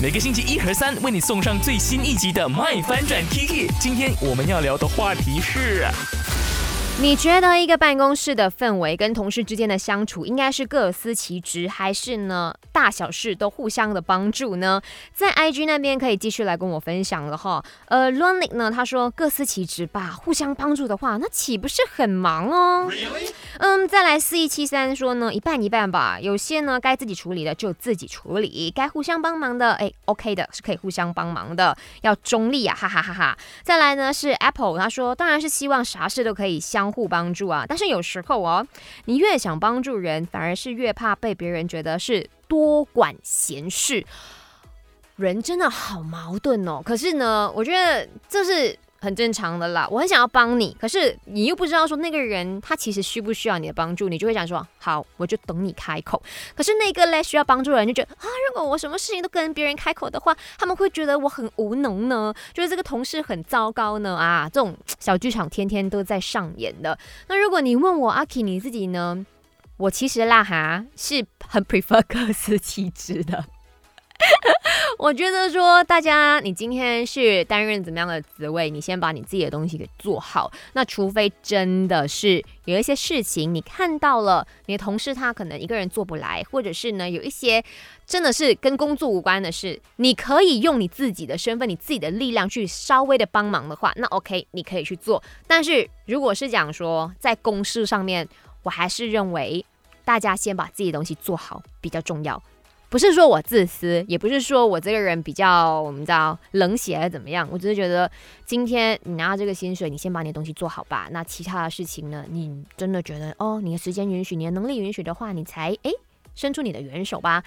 每个星期一和三为你送上最新一集的《麦翻转 Kiki》。今天我们要聊的话题是。你觉得一个办公室的氛围跟同事之间的相处，应该是各司其职，还是呢大小事都互相的帮助呢？在 IG 那边可以继续来跟我分享了哈。呃 l o n i k 呢，他说各司其职吧，互相帮助的话，那岂不是很忙哦？嗯，再来四一七三说呢，一半一半吧，有些呢该自己处理的就自己处理，该互相帮忙的，哎，OK 的，是可以互相帮忙的，要中立啊，哈哈哈哈。再来呢是 Apple，他说当然是希望啥事都可以相。相互帮助啊，但是有时候哦，你越想帮助人，反而是越怕被别人觉得是多管闲事。人真的好矛盾哦。可是呢，我觉得这是。很正常的啦，我很想要帮你，可是你又不知道说那个人他其实需不需要你的帮助，你就会想说好，我就等你开口。可是那个嘞需要帮助的人就觉得啊，如果我什么事情都跟别人开口的话，他们会觉得我很无能呢，就是这个同事很糟糕呢啊，这种小剧场天天都在上演的。那如果你问我阿 K 你自己呢，我其实啦哈是很 prefer 各司其职的。我觉得说，大家你今天是担任怎么样的职位，你先把你自己的东西给做好。那除非真的是有一些事情你看到了，你的同事他可能一个人做不来，或者是呢有一些真的是跟工作无关的事，你可以用你自己的身份、你自己的力量去稍微的帮忙的话，那 OK，你可以去做。但是如果是讲说在公事上面，我还是认为大家先把自己的东西做好比较重要。不是说我自私，也不是说我这个人比较我们知道冷血还是怎么样，我只是觉得今天你拿到这个薪水，你先把你的东西做好吧。那其他的事情呢，你真的觉得哦，你的时间允许，你的能力允许的话，你才诶伸出你的援手吧。